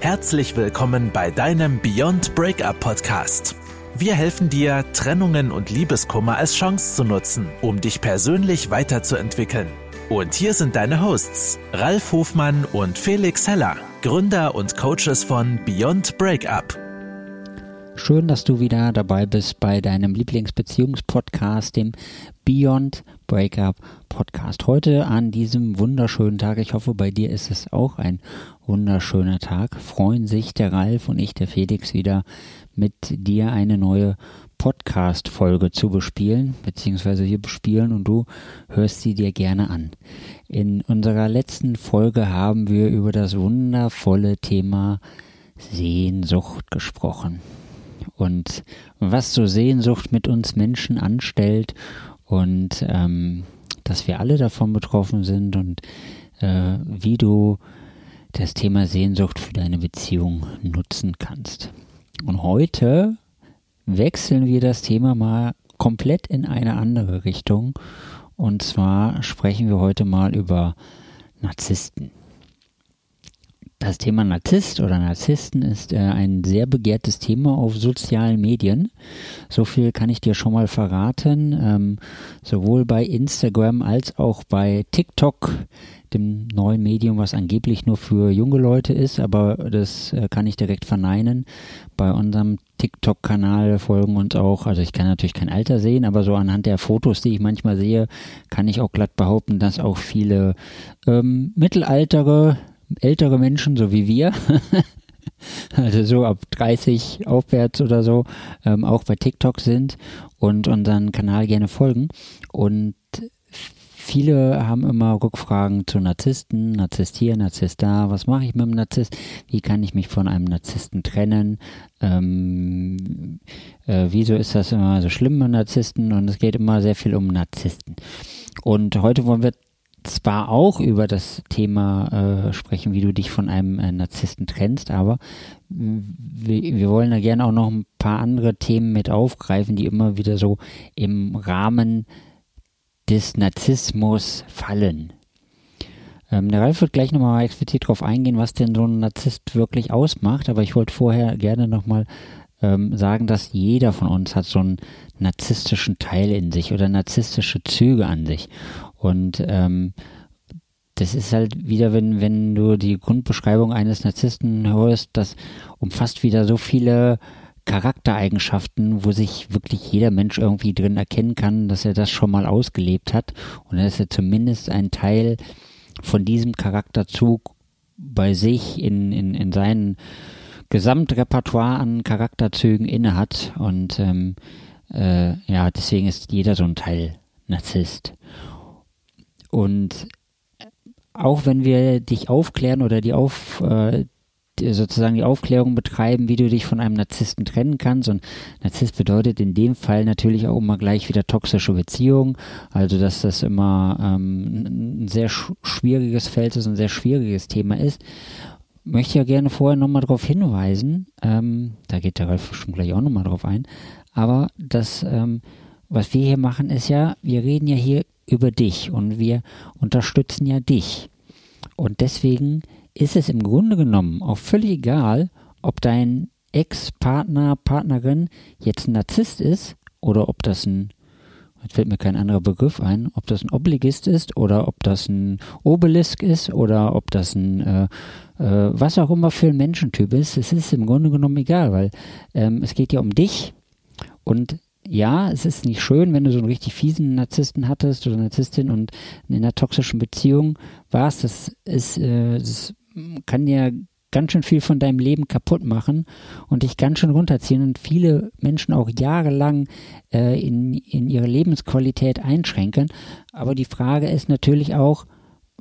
Herzlich willkommen bei deinem Beyond Breakup Podcast. Wir helfen dir, Trennungen und Liebeskummer als Chance zu nutzen, um dich persönlich weiterzuentwickeln. Und hier sind deine Hosts, Ralf Hofmann und Felix Heller, Gründer und Coaches von Beyond Breakup. Schön, dass du wieder dabei bist bei deinem Lieblingsbeziehungspodcast, dem Beyond Breakup Podcast. Heute an diesem wunderschönen Tag. Ich hoffe, bei dir ist es auch ein wunderschöner Tag. Freuen sich der Ralf und ich, der Felix, wieder mit dir eine neue Podcast-Folge zu bespielen, beziehungsweise hier bespielen und du hörst sie dir gerne an. In unserer letzten Folge haben wir über das wundervolle Thema Sehnsucht gesprochen und was so Sehnsucht mit uns Menschen anstellt und ähm, dass wir alle davon betroffen sind und äh, wie du das Thema Sehnsucht für deine Beziehung nutzen kannst. Und heute wechseln wir das Thema mal komplett in eine andere Richtung. Und zwar sprechen wir heute mal über Narzissten. Das Thema Narzisst oder Narzissten ist äh, ein sehr begehrtes Thema auf sozialen Medien. So viel kann ich dir schon mal verraten. Ähm, sowohl bei Instagram als auch bei TikTok, dem neuen Medium, was angeblich nur für junge Leute ist, aber das äh, kann ich direkt verneinen. Bei unserem TikTok-Kanal folgen uns auch, also ich kann natürlich kein Alter sehen, aber so anhand der Fotos, die ich manchmal sehe, kann ich auch glatt behaupten, dass auch viele ähm, mittelaltere ältere Menschen, so wie wir, also so ab 30 aufwärts oder so, ähm, auch bei TikTok sind und unseren Kanal gerne folgen. Und viele haben immer Rückfragen zu Narzissten, Narzisst hier, Narzisst da, was mache ich mit einem Narzisst, wie kann ich mich von einem Narzissten trennen, ähm, äh, wieso ist das immer so schlimm mit Narzissten? Und es geht immer sehr viel um Narzissten. Und heute wollen wir zwar auch über das Thema äh, sprechen, wie du dich von einem äh, Narzissten trennst, aber wir, wollen da gerne auch noch ein paar andere Themen mit aufgreifen, die immer wieder so im Rahmen des Narzissmus fallen. Ähm, der Ralf wird gleich nochmal explizit darauf eingehen, was denn so ein Narzisst wirklich ausmacht, aber ich wollte vorher gerne nochmal ähm, sagen, dass jeder von uns hat so einen narzisstischen Teil in sich oder narzisstische Züge an sich. Und ähm, das ist halt wieder, wenn, wenn du die Grundbeschreibung eines Narzissten hörst, das umfasst wieder so viele Charaktereigenschaften, wo sich wirklich jeder Mensch irgendwie drin erkennen kann, dass er das schon mal ausgelebt hat und dass er zumindest einen Teil von diesem Charakterzug bei sich in, in, in seinem Gesamtrepertoire an Charakterzügen innehat und ähm, äh, ja, deswegen ist jeder so ein Teil Narzisst. Und auch wenn wir dich aufklären oder die auf äh, sozusagen die Aufklärung betreiben, wie du dich von einem Narzissten trennen kannst. Und Narzisst bedeutet in dem Fall natürlich auch immer gleich wieder toxische Beziehung. Also dass das immer ähm, ein sehr sch schwieriges Feld ist, ein sehr schwieriges Thema ist. Möchte ja gerne vorher nochmal darauf hinweisen, ähm, da geht der Ralf schon gleich auch nochmal drauf ein, aber das, ähm, was wir hier machen, ist ja, wir reden ja hier über dich und wir unterstützen ja dich. Und deswegen ist es im Grunde genommen auch völlig egal, ob dein Ex-Partner, Partnerin jetzt ein Narzisst ist oder ob das ein, jetzt fällt mir kein anderer Begriff ein, ob das ein Obligist ist oder ob das ein Obelisk ist oder ob das ein, äh, äh, was auch immer für ein Menschentyp ist. Es ist im Grunde genommen egal, weil ähm, es geht ja um dich und ja, es ist nicht schön, wenn du so einen richtig fiesen Narzissten hattest oder Narzisstin und in einer toxischen Beziehung warst. Das ist, äh, das kann dir ganz schön viel von deinem Leben kaputt machen und dich ganz schön runterziehen und viele Menschen auch jahrelang äh, in, in ihre Lebensqualität einschränken. Aber die Frage ist natürlich auch,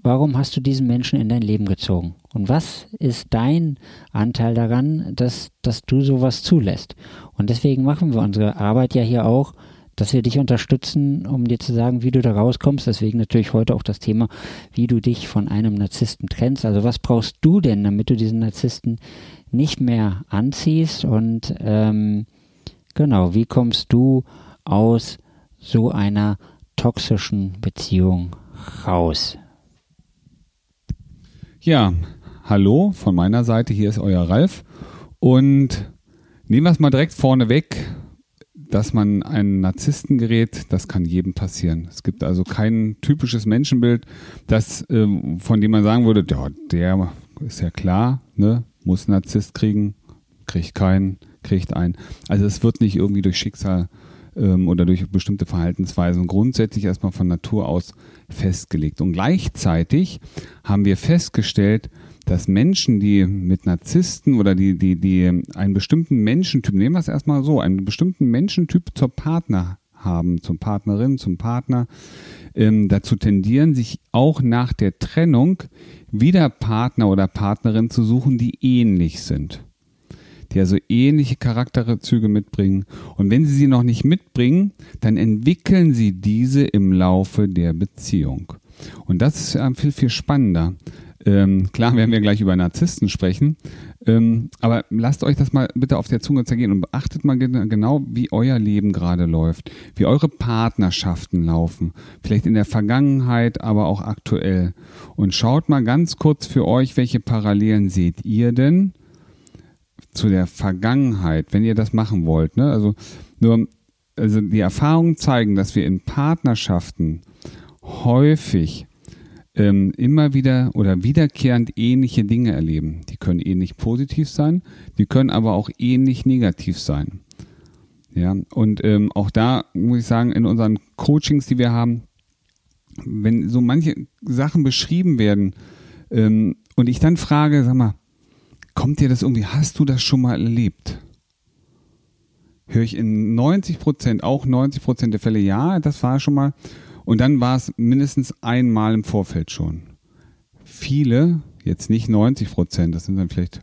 warum hast du diesen Menschen in dein Leben gezogen? Und was ist dein Anteil daran, dass, dass du sowas zulässt? Und deswegen machen wir unsere Arbeit ja hier auch, dass wir dich unterstützen, um dir zu sagen, wie du da rauskommst. Deswegen natürlich heute auch das Thema, wie du dich von einem Narzissten trennst. Also was brauchst du denn, damit du diesen Narzissten nicht mehr anziehst? Und ähm, genau, wie kommst du aus so einer toxischen Beziehung raus? Ja, hallo von meiner Seite, hier ist euer Ralf und nehmen wir es mal direkt vorne weg, dass man einen Narzissten gerät, das kann jedem passieren. Es gibt also kein typisches Menschenbild, das, ähm, von dem man sagen würde, ja, der ist ja klar, ne, muss Narzisst kriegen, kriegt keinen, kriegt einen. Also es wird nicht irgendwie durch Schicksal ähm, oder durch bestimmte Verhaltensweisen grundsätzlich erstmal von Natur aus festgelegt. Und gleichzeitig haben wir festgestellt, dass Menschen, die mit Narzissten oder die, die, die einen bestimmten Menschentyp, nehmen wir es erstmal so, einen bestimmten Menschentyp zur Partner haben, zum Partnerin, zum Partner, ähm, dazu tendieren, sich auch nach der Trennung wieder Partner oder Partnerin zu suchen, die ähnlich sind. Die also ähnliche Charakterzüge mitbringen. Und wenn sie sie noch nicht mitbringen, dann entwickeln sie diese im Laufe der Beziehung. Und das ist viel, viel spannender. Ähm, klar werden wir gleich über Narzissten sprechen, ähm, aber lasst euch das mal bitte auf der Zunge zergehen und beachtet mal genau, wie euer Leben gerade läuft, wie eure Partnerschaften laufen, vielleicht in der Vergangenheit, aber auch aktuell. Und schaut mal ganz kurz für euch, welche Parallelen seht ihr denn zu der Vergangenheit, wenn ihr das machen wollt. Ne? Also nur, also die Erfahrungen zeigen, dass wir in Partnerschaften häufig ähm, immer wieder oder wiederkehrend ähnliche Dinge erleben. Die können ähnlich positiv sein, die können aber auch ähnlich negativ sein. Ja, und ähm, auch da muss ich sagen, in unseren Coachings, die wir haben, wenn so manche Sachen beschrieben werden ähm, und ich dann frage, sag mal, kommt dir das irgendwie, hast du das schon mal erlebt? Höre ich in 90 Prozent, auch 90 Prozent der Fälle, ja, das war schon mal. Und dann war es mindestens einmal im Vorfeld schon. Viele, jetzt nicht 90 Prozent, das sind dann vielleicht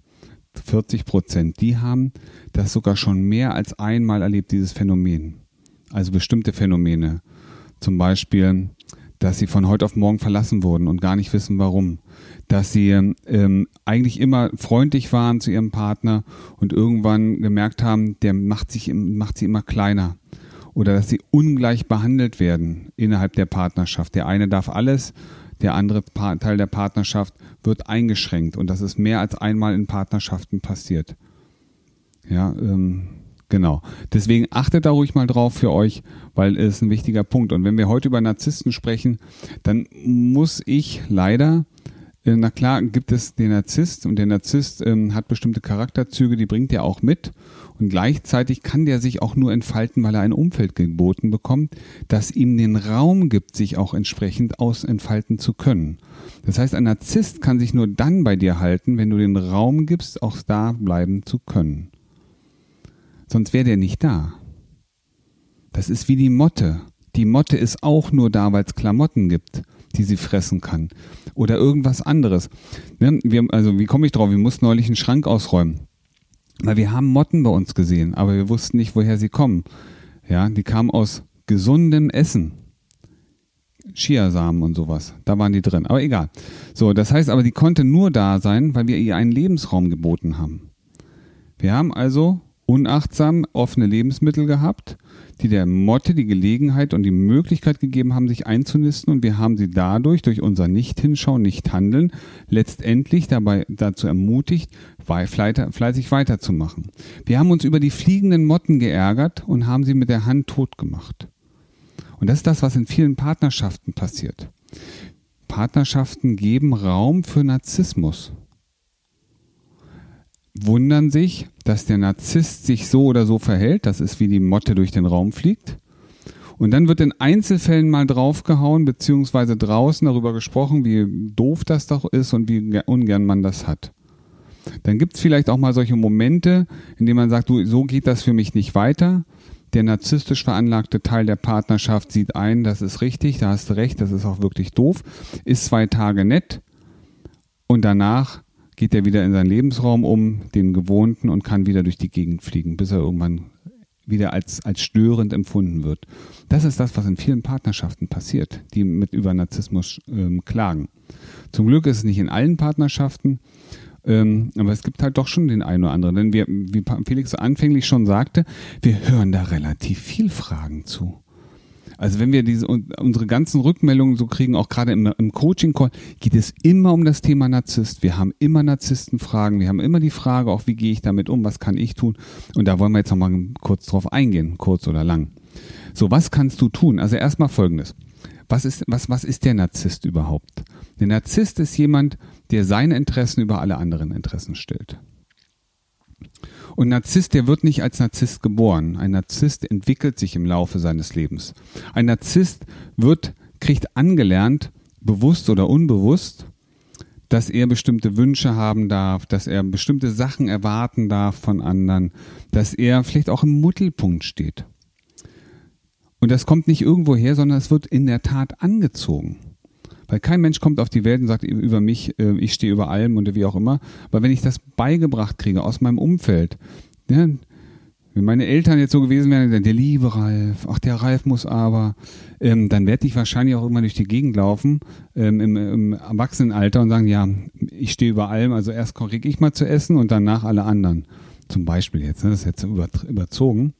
40 Prozent, die haben das sogar schon mehr als einmal erlebt, dieses Phänomen. Also bestimmte Phänomene. Zum Beispiel, dass sie von heute auf morgen verlassen wurden und gar nicht wissen warum. Dass sie ähm, eigentlich immer freundlich waren zu ihrem Partner und irgendwann gemerkt haben, der macht, sich, macht sie immer kleiner oder dass sie ungleich behandelt werden innerhalb der Partnerschaft. Der eine darf alles, der andere Teil der Partnerschaft wird eingeschränkt und das ist mehr als einmal in Partnerschaften passiert. Ja, ähm, genau. Deswegen achtet da ruhig mal drauf für euch, weil es ein wichtiger Punkt. Und wenn wir heute über Narzissten sprechen, dann muss ich leider äh, na klar gibt es den Narzisst und der Narzisst ähm, hat bestimmte Charakterzüge, die bringt er auch mit und gleichzeitig kann der sich auch nur entfalten, weil er ein Umfeld geboten bekommt, das ihm den Raum gibt, sich auch entsprechend aus entfalten zu können. Das heißt, ein Narzisst kann sich nur dann bei dir halten, wenn du den Raum gibst, auch da bleiben zu können. Sonst wäre der nicht da. Das ist wie die Motte. Die Motte ist auch nur da, weil es Klamotten gibt die sie fressen kann. Oder irgendwas anderes. Ne? Wir, also wie komme ich drauf? Wir mussten neulich einen Schrank ausräumen. Weil wir haben Motten bei uns gesehen, aber wir wussten nicht, woher sie kommen. Ja, die kamen aus gesundem Essen. Chiasamen und sowas. Da waren die drin. Aber egal. So, das heißt aber, die konnte nur da sein, weil wir ihr einen Lebensraum geboten haben. Wir haben also unachtsam offene Lebensmittel gehabt die der Motte die Gelegenheit und die Möglichkeit gegeben haben, sich einzunisten und wir haben sie dadurch, durch unser Nicht-Hinschauen, Nicht-Handeln, letztendlich dabei dazu ermutigt, fleißig weiterzumachen. Wir haben uns über die fliegenden Motten geärgert und haben sie mit der Hand tot gemacht. Und das ist das, was in vielen Partnerschaften passiert. Partnerschaften geben Raum für Narzissmus wundern sich, dass der Narzisst sich so oder so verhält. Das ist wie die Motte durch den Raum fliegt. Und dann wird in Einzelfällen mal draufgehauen, beziehungsweise draußen darüber gesprochen, wie doof das doch ist und wie ungern man das hat. Dann gibt es vielleicht auch mal solche Momente, in denen man sagt, du, so geht das für mich nicht weiter. Der narzisstisch veranlagte Teil der Partnerschaft sieht ein, das ist richtig, da hast du recht, das ist auch wirklich doof, ist zwei Tage nett und danach geht er wieder in seinen Lebensraum um, den gewohnten, und kann wieder durch die Gegend fliegen, bis er irgendwann wieder als, als störend empfunden wird. Das ist das, was in vielen Partnerschaften passiert, die mit über Narzissmus ähm, klagen. Zum Glück ist es nicht in allen Partnerschaften, ähm, aber es gibt halt doch schon den einen oder anderen. Denn wir, wie Felix anfänglich schon sagte, wir hören da relativ viel Fragen zu. Also wenn wir diese unsere ganzen Rückmeldungen so kriegen, auch gerade im, im Coaching-Call, geht es immer um das Thema Narzisst. Wir haben immer Narzisstenfragen, wir haben immer die Frage, auch wie gehe ich damit um, was kann ich tun? Und da wollen wir jetzt nochmal kurz drauf eingehen, kurz oder lang. So, was kannst du tun? Also erstmal folgendes. Was ist, was, was ist der Narzisst überhaupt? Der Narzisst ist jemand, der seine Interessen über alle anderen Interessen stellt. Und Narzisst, der wird nicht als Narzisst geboren. Ein Narzisst entwickelt sich im Laufe seines Lebens. Ein Narzisst wird, kriegt angelernt, bewusst oder unbewusst, dass er bestimmte Wünsche haben darf, dass er bestimmte Sachen erwarten darf von anderen, dass er vielleicht auch im Mittelpunkt steht. Und das kommt nicht irgendwo her, sondern es wird in der Tat angezogen. Weil kein Mensch kommt auf die Welt und sagt über mich, äh, ich stehe über allem und wie auch immer. Aber wenn ich das beigebracht kriege aus meinem Umfeld, ja, wenn meine Eltern jetzt so gewesen wären, der liebe Ralf, ach der Ralf muss aber, ähm, dann werde ich wahrscheinlich auch immer durch die Gegend laufen ähm, im, im Erwachsenenalter und sagen, ja, ich stehe über allem, also erst kriege ich mal zu essen und danach alle anderen. Zum Beispiel jetzt, ne? das ist jetzt überzogen.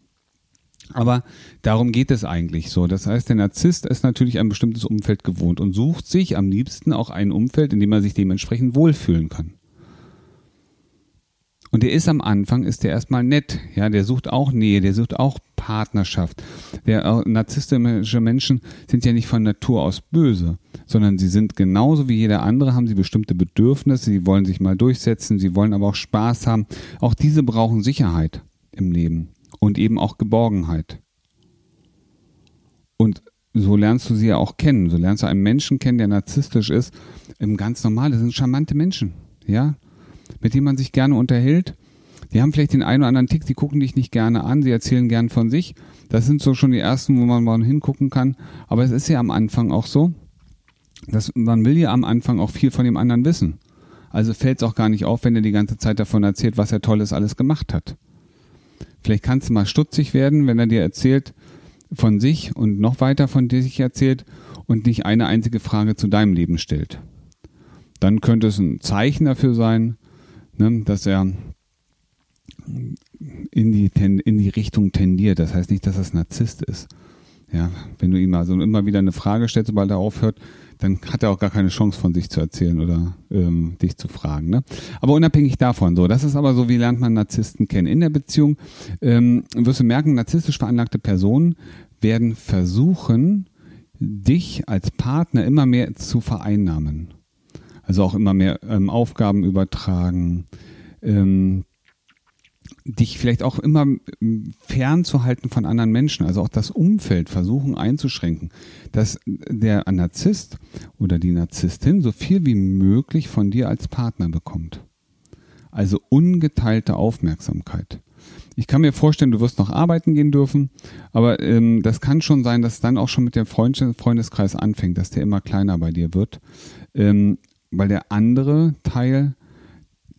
Aber darum geht es eigentlich so. Das heißt, der Narzisst ist natürlich ein bestimmtes Umfeld gewohnt und sucht sich am liebsten auch ein Umfeld, in dem er sich dementsprechend wohlfühlen kann. Und der ist am Anfang, ist der erstmal nett, ja, der sucht auch Nähe, der sucht auch Partnerschaft. Der äh, narzisstische Menschen sind ja nicht von Natur aus böse, sondern sie sind genauso wie jeder andere, haben sie bestimmte Bedürfnisse, sie wollen sich mal durchsetzen, sie wollen aber auch Spaß haben. Auch diese brauchen Sicherheit im Leben und eben auch Geborgenheit. Und so lernst du sie ja auch kennen. So lernst du einen Menschen kennen, der narzisstisch ist. Im ganz normal, das sind charmante Menschen, ja, mit denen man sich gerne unterhält. Die haben vielleicht den einen oder anderen Tick, die gucken dich nicht gerne an, sie erzählen gern von sich. Das sind so schon die ersten, wo man mal hingucken kann. Aber es ist ja am Anfang auch so, dass man will ja am Anfang auch viel von dem anderen wissen. Also fällt es auch gar nicht auf, wenn er die ganze Zeit davon erzählt, was er Tolles alles gemacht hat. Vielleicht kannst du mal stutzig werden, wenn er dir erzählt von sich und noch weiter von dir sich erzählt und nicht eine einzige Frage zu deinem Leben stellt. Dann könnte es ein Zeichen dafür sein, ne, dass er in die, in die Richtung tendiert. Das heißt nicht, dass er Narzisst ist. Ja, wenn du ihm also immer wieder eine Frage stellst, sobald er aufhört, dann hat er auch gar keine Chance von sich zu erzählen oder ähm, dich zu fragen. Ne? Aber unabhängig davon, so, das ist aber so, wie lernt man Narzissten kennen. In der Beziehung ähm, wirst du merken, narzisstisch veranlagte Personen werden versuchen, dich als Partner immer mehr zu vereinnahmen. Also auch immer mehr ähm, Aufgaben übertragen, ähm, dich vielleicht auch immer fernzuhalten von anderen Menschen, also auch das Umfeld versuchen einzuschränken, dass der Narzisst oder die Narzisstin so viel wie möglich von dir als Partner bekommt. Also ungeteilte Aufmerksamkeit. Ich kann mir vorstellen, du wirst noch arbeiten gehen dürfen, aber ähm, das kann schon sein, dass dann auch schon mit dem Freund Freundeskreis anfängt, dass der immer kleiner bei dir wird, ähm, weil der andere Teil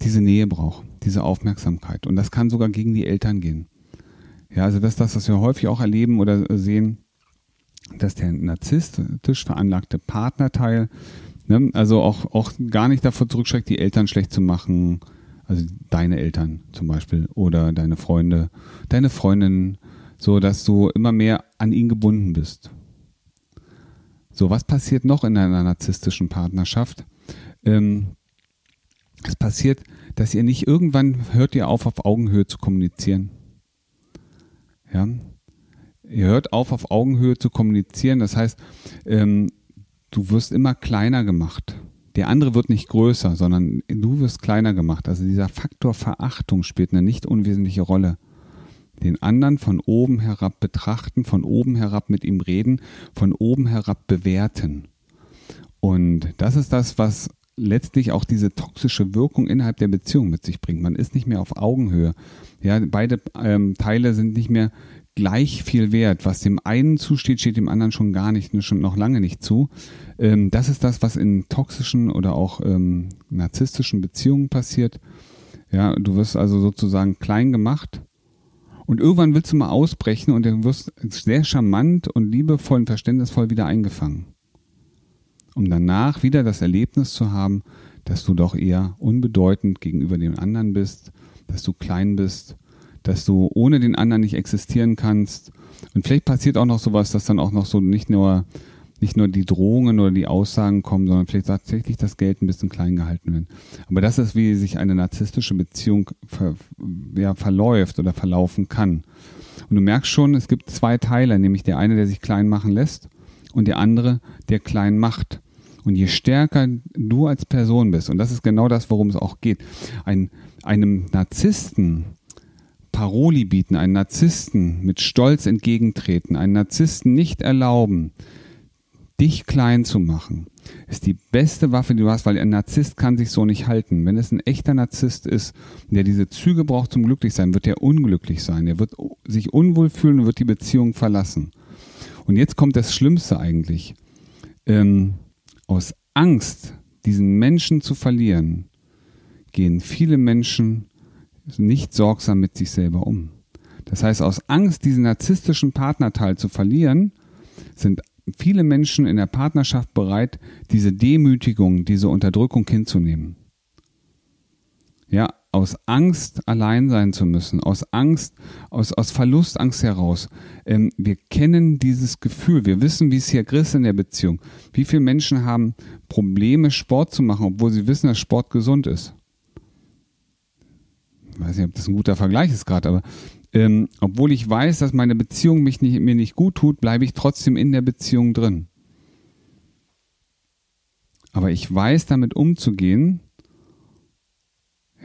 diese Nähe braucht diese Aufmerksamkeit. Und das kann sogar gegen die Eltern gehen. Ja, also das ist das, was wir häufig auch erleben oder sehen, dass der narzisstisch veranlagte Partnerteil, ne, also auch, auch gar nicht davor zurückschreckt, die Eltern schlecht zu machen, also deine Eltern zum Beispiel oder deine Freunde, deine Freundin, so dass du immer mehr an ihn gebunden bist. So, was passiert noch in einer narzisstischen Partnerschaft? Ähm, es passiert, dass ihr nicht irgendwann hört ihr auf, auf Augenhöhe zu kommunizieren. Ja. Ihr hört auf, auf Augenhöhe zu kommunizieren. Das heißt, ähm, du wirst immer kleiner gemacht. Der andere wird nicht größer, sondern du wirst kleiner gemacht. Also dieser Faktor Verachtung spielt eine nicht unwesentliche Rolle. Den anderen von oben herab betrachten, von oben herab mit ihm reden, von oben herab bewerten. Und das ist das, was letztlich auch diese toxische Wirkung innerhalb der Beziehung mit sich bringt. Man ist nicht mehr auf Augenhöhe. Ja, beide ähm, Teile sind nicht mehr gleich viel wert. Was dem einen zusteht, steht dem anderen schon gar nicht, schon noch lange nicht zu. Ähm, das ist das, was in toxischen oder auch ähm, narzisstischen Beziehungen passiert. Ja, du wirst also sozusagen klein gemacht und irgendwann willst du mal ausbrechen und du wirst sehr charmant und liebevoll und verständnisvoll wieder eingefangen um danach wieder das Erlebnis zu haben, dass du doch eher unbedeutend gegenüber dem anderen bist, dass du klein bist, dass du ohne den anderen nicht existieren kannst. Und vielleicht passiert auch noch sowas, dass dann auch noch so nicht nur nicht nur die Drohungen oder die Aussagen kommen, sondern vielleicht tatsächlich das Geld ein bisschen klein gehalten wird. Aber das ist, wie sich eine narzisstische Beziehung ver, ja, verläuft oder verlaufen kann. Und du merkst schon, es gibt zwei Teile, nämlich der eine, der sich klein machen lässt und der andere, der klein macht. Und je stärker du als Person bist, und das ist genau das, worum es auch geht, ein, einem Narzissten Paroli bieten, einen Narzissten mit Stolz entgegentreten, einen Narzissten nicht erlauben, dich klein zu machen, ist die beste Waffe, die du hast, weil ein Narzisst kann sich so nicht halten. Wenn es ein echter Narzisst ist, der diese Züge braucht zum Glücklichsein, wird er unglücklich sein. Er wird sich unwohl fühlen und wird die Beziehung verlassen. Und jetzt kommt das Schlimmste eigentlich. Ähm, aus Angst, diesen Menschen zu verlieren, gehen viele Menschen nicht sorgsam mit sich selber um. Das heißt, aus Angst, diesen narzisstischen Partnerteil zu verlieren, sind viele Menschen in der Partnerschaft bereit, diese Demütigung, diese Unterdrückung hinzunehmen. Ja, aus Angst allein sein zu müssen, aus Angst, aus, aus Verlustangst heraus. Ähm, wir kennen dieses Gefühl, wir wissen, wie es hier ist in der Beziehung. Wie viele Menschen haben Probleme, Sport zu machen, obwohl sie wissen, dass Sport gesund ist? Ich weiß nicht, ob das ein guter Vergleich ist gerade, aber ähm, obwohl ich weiß, dass meine Beziehung mich nicht, mir nicht gut tut, bleibe ich trotzdem in der Beziehung drin. Aber ich weiß damit umzugehen.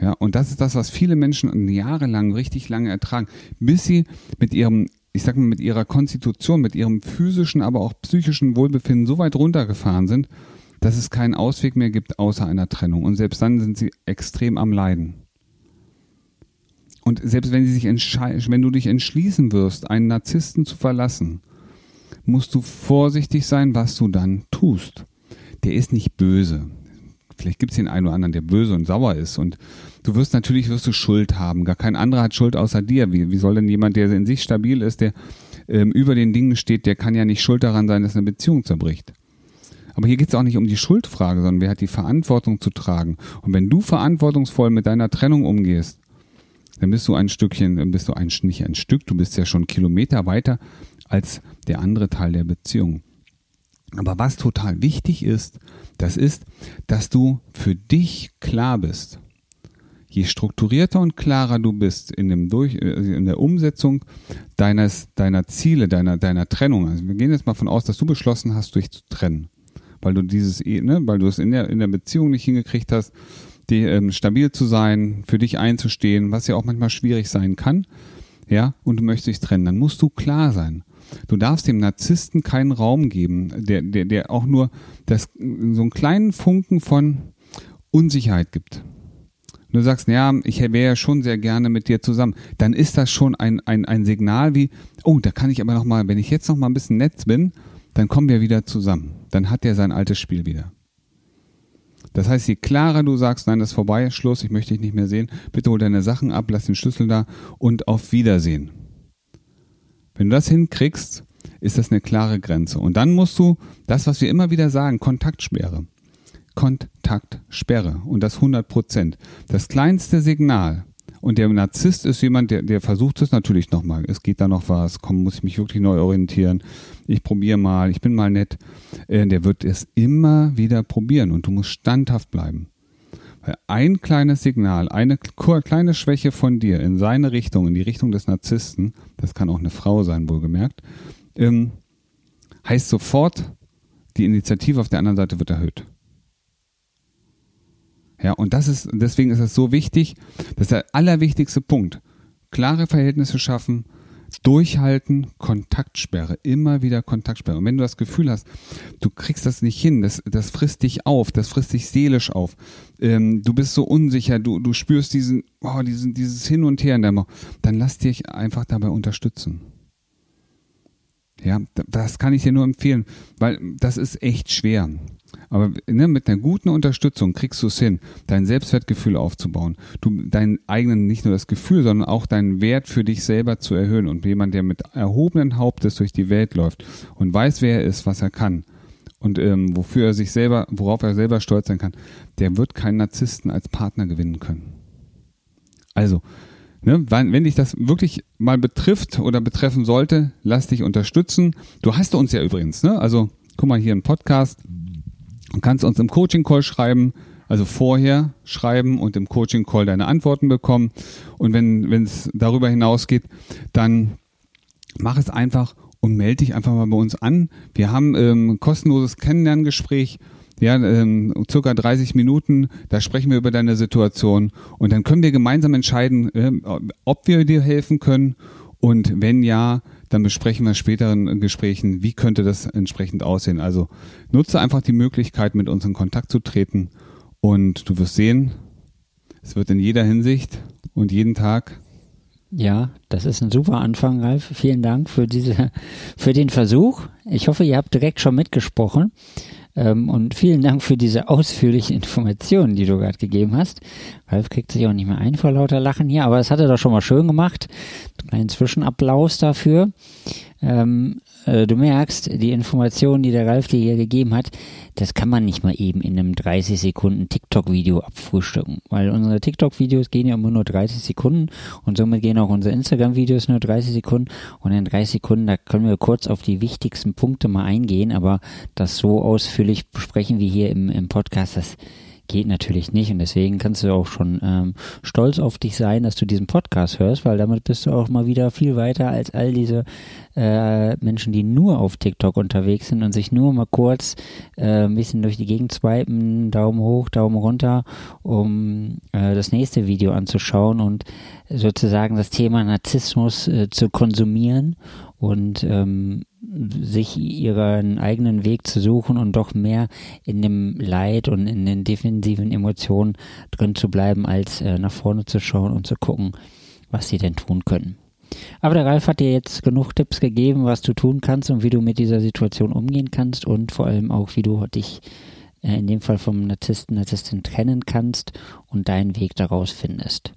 Ja, und das ist das, was viele Menschen jahrelang richtig lange ertragen, bis sie mit ihrem, ich sag mal, mit ihrer Konstitution, mit ihrem physischen, aber auch psychischen Wohlbefinden so weit runtergefahren sind, dass es keinen Ausweg mehr gibt außer einer Trennung. Und selbst dann sind sie extrem am Leiden. Und selbst wenn, sie sich wenn du dich entschließen wirst, einen Narzissten zu verlassen, musst du vorsichtig sein, was du dann tust. Der ist nicht böse. Vielleicht gibt es den einen oder anderen, der böse und sauer ist. Und du wirst natürlich wirst du Schuld haben. Gar kein anderer hat Schuld außer dir. Wie, wie soll denn jemand, der in sich stabil ist, der ähm, über den Dingen steht, der kann ja nicht schuld daran sein, dass eine Beziehung zerbricht. Aber hier geht es auch nicht um die Schuldfrage, sondern wer hat die Verantwortung zu tragen. Und wenn du verantwortungsvoll mit deiner Trennung umgehst, dann bist du ein Stückchen, dann bist du ein, nicht ein Stück, du bist ja schon Kilometer weiter als der andere Teil der Beziehung. Aber was total wichtig ist, das ist, dass du für dich klar bist. Je strukturierter und klarer du bist in, dem Durch, äh, in der Umsetzung deines, deiner Ziele, deiner, deiner Trennung. Also wir gehen jetzt mal von aus, dass du beschlossen hast, dich zu trennen. Weil du dieses, ne, weil du es in der, in der Beziehung nicht hingekriegt hast, die, ähm, stabil zu sein, für dich einzustehen, was ja auch manchmal schwierig sein kann, ja, und du möchtest dich trennen, dann musst du klar sein. Du darfst dem Narzissten keinen Raum geben, der, der, der auch nur das, so einen kleinen Funken von Unsicherheit gibt. Du sagst, ja, ich wäre ja schon sehr gerne mit dir zusammen, dann ist das schon ein, ein, ein Signal wie, oh, da kann ich aber noch mal, wenn ich jetzt noch mal ein bisschen nett bin, dann kommen wir wieder zusammen. Dann hat er sein altes Spiel wieder. Das heißt, je klarer du sagst, nein, das ist vorbei, Schluss, ich möchte dich nicht mehr sehen, bitte hol deine Sachen ab, lass den Schlüssel da und auf Wiedersehen. Wenn du das hinkriegst, ist das eine klare Grenze. Und dann musst du das, was wir immer wieder sagen, Kontaktsperre. Kontaktsperre. Und das 100 Prozent. Das kleinste Signal, und der Narzisst ist jemand, der, der versucht es natürlich nochmal. Es geht da noch was, komm, muss ich mich wirklich neu orientieren. Ich probiere mal, ich bin mal nett. Äh, der wird es immer wieder probieren und du musst standhaft bleiben. Weil ein kleines Signal, eine kleine Schwäche von dir in seine Richtung, in die Richtung des Narzissten, das kann auch eine Frau sein, wohlgemerkt, ähm, heißt sofort, die Initiative auf der anderen Seite wird erhöht. Ja, und das ist, deswegen ist es so wichtig, das ist der allerwichtigste Punkt. Klare Verhältnisse schaffen, durchhalten, Kontaktsperre, immer wieder Kontaktsperre. Und wenn du das Gefühl hast, du kriegst das nicht hin, das, das frisst dich auf, das frisst dich seelisch auf, ähm, du bist so unsicher, du, du spürst diesen, oh, diesen, dieses Hin und Her in der dann lass dich einfach dabei unterstützen. Ja, das kann ich dir nur empfehlen, weil das ist echt schwer. Aber ne, mit einer guten Unterstützung kriegst du es hin, dein Selbstwertgefühl aufzubauen, du deinen eigenen, nicht nur das Gefühl, sondern auch deinen Wert für dich selber zu erhöhen. Und jemand, der mit erhobenen Hauptes durch die Welt läuft und weiß, wer er ist, was er kann und ähm, wofür er sich selber, worauf er selber stolz sein kann, der wird keinen Narzissten als Partner gewinnen können. Also, Ne, wenn dich das wirklich mal betrifft oder betreffen sollte, lass dich unterstützen. Du hast uns ja übrigens, ne? Also guck mal hier im Podcast. Du kannst uns im Coaching-Call schreiben, also vorher schreiben und im Coaching-Call deine Antworten bekommen. Und wenn es darüber hinausgeht, dann mach es einfach und melde dich einfach mal bei uns an. Wir haben ähm, ein kostenloses Kennenlerngespräch ja, ähm, circa 30 Minuten, da sprechen wir über deine Situation und dann können wir gemeinsam entscheiden, äh, ob wir dir helfen können und wenn ja, dann besprechen wir in späteren Gesprächen, wie könnte das entsprechend aussehen. Also nutze einfach die Möglichkeit, mit uns in Kontakt zu treten und du wirst sehen, es wird in jeder Hinsicht und jeden Tag ja, das ist ein super Anfang, Ralf. Vielen Dank für diese, für den Versuch. Ich hoffe, ihr habt direkt schon mitgesprochen. Ähm, und vielen Dank für diese ausführlichen Informationen, die du gerade gegeben hast. Ralf kriegt sich auch nicht mehr ein vor lauter Lachen hier, aber das hat er doch schon mal schön gemacht. Einen Zwischenapplaus dafür. Ähm, äh, du merkst, die Informationen, die der Ralf dir hier gegeben hat, das kann man nicht mal eben in einem 30 Sekunden TikTok-Video abfrühstücken, weil unsere TikTok-Videos gehen ja immer nur 30 Sekunden und somit gehen auch unsere Instagram-Videos nur 30 Sekunden. Und in 30 Sekunden, da können wir kurz auf die wichtigsten Punkte mal eingehen, aber das so ausführlich besprechen wie hier im, im Podcast, das geht natürlich nicht. Und deswegen kannst du auch schon ähm, stolz auf dich sein, dass du diesen Podcast hörst, weil damit bist du auch mal wieder viel weiter als all diese äh, Menschen, die nur auf TikTok unterwegs sind und sich nur mal kurz äh, ein bisschen durch die Gegend swipen, Daumen hoch, Daumen runter, um äh, das nächste Video anzuschauen und sozusagen das Thema Narzissmus äh, zu konsumieren und ähm, sich ihren eigenen Weg zu suchen und doch mehr in dem Leid und in den defensiven Emotionen drin zu bleiben, als äh, nach vorne zu schauen und zu gucken, was sie denn tun können. Aber der Ralf hat dir jetzt genug Tipps gegeben, was du tun kannst und wie du mit dieser Situation umgehen kannst und vor allem auch, wie du dich äh, in dem Fall vom Narzissten, Narzisstin trennen kannst und deinen Weg daraus findest.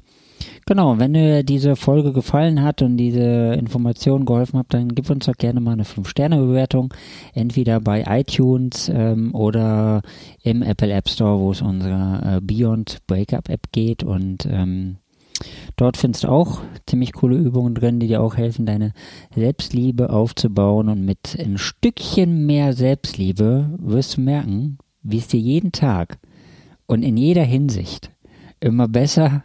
Genau, wenn dir diese Folge gefallen hat und diese Informationen geholfen hat, dann gib uns doch gerne mal eine 5-Sterne-Bewertung. Entweder bei iTunes ähm, oder im Apple App Store, wo es unsere äh, Beyond Breakup App geht. Und ähm, dort findest du auch ziemlich coole Übungen drin, die dir auch helfen, deine Selbstliebe aufzubauen. Und mit ein Stückchen mehr Selbstliebe wirst du merken, wie es dir jeden Tag und in jeder Hinsicht immer besser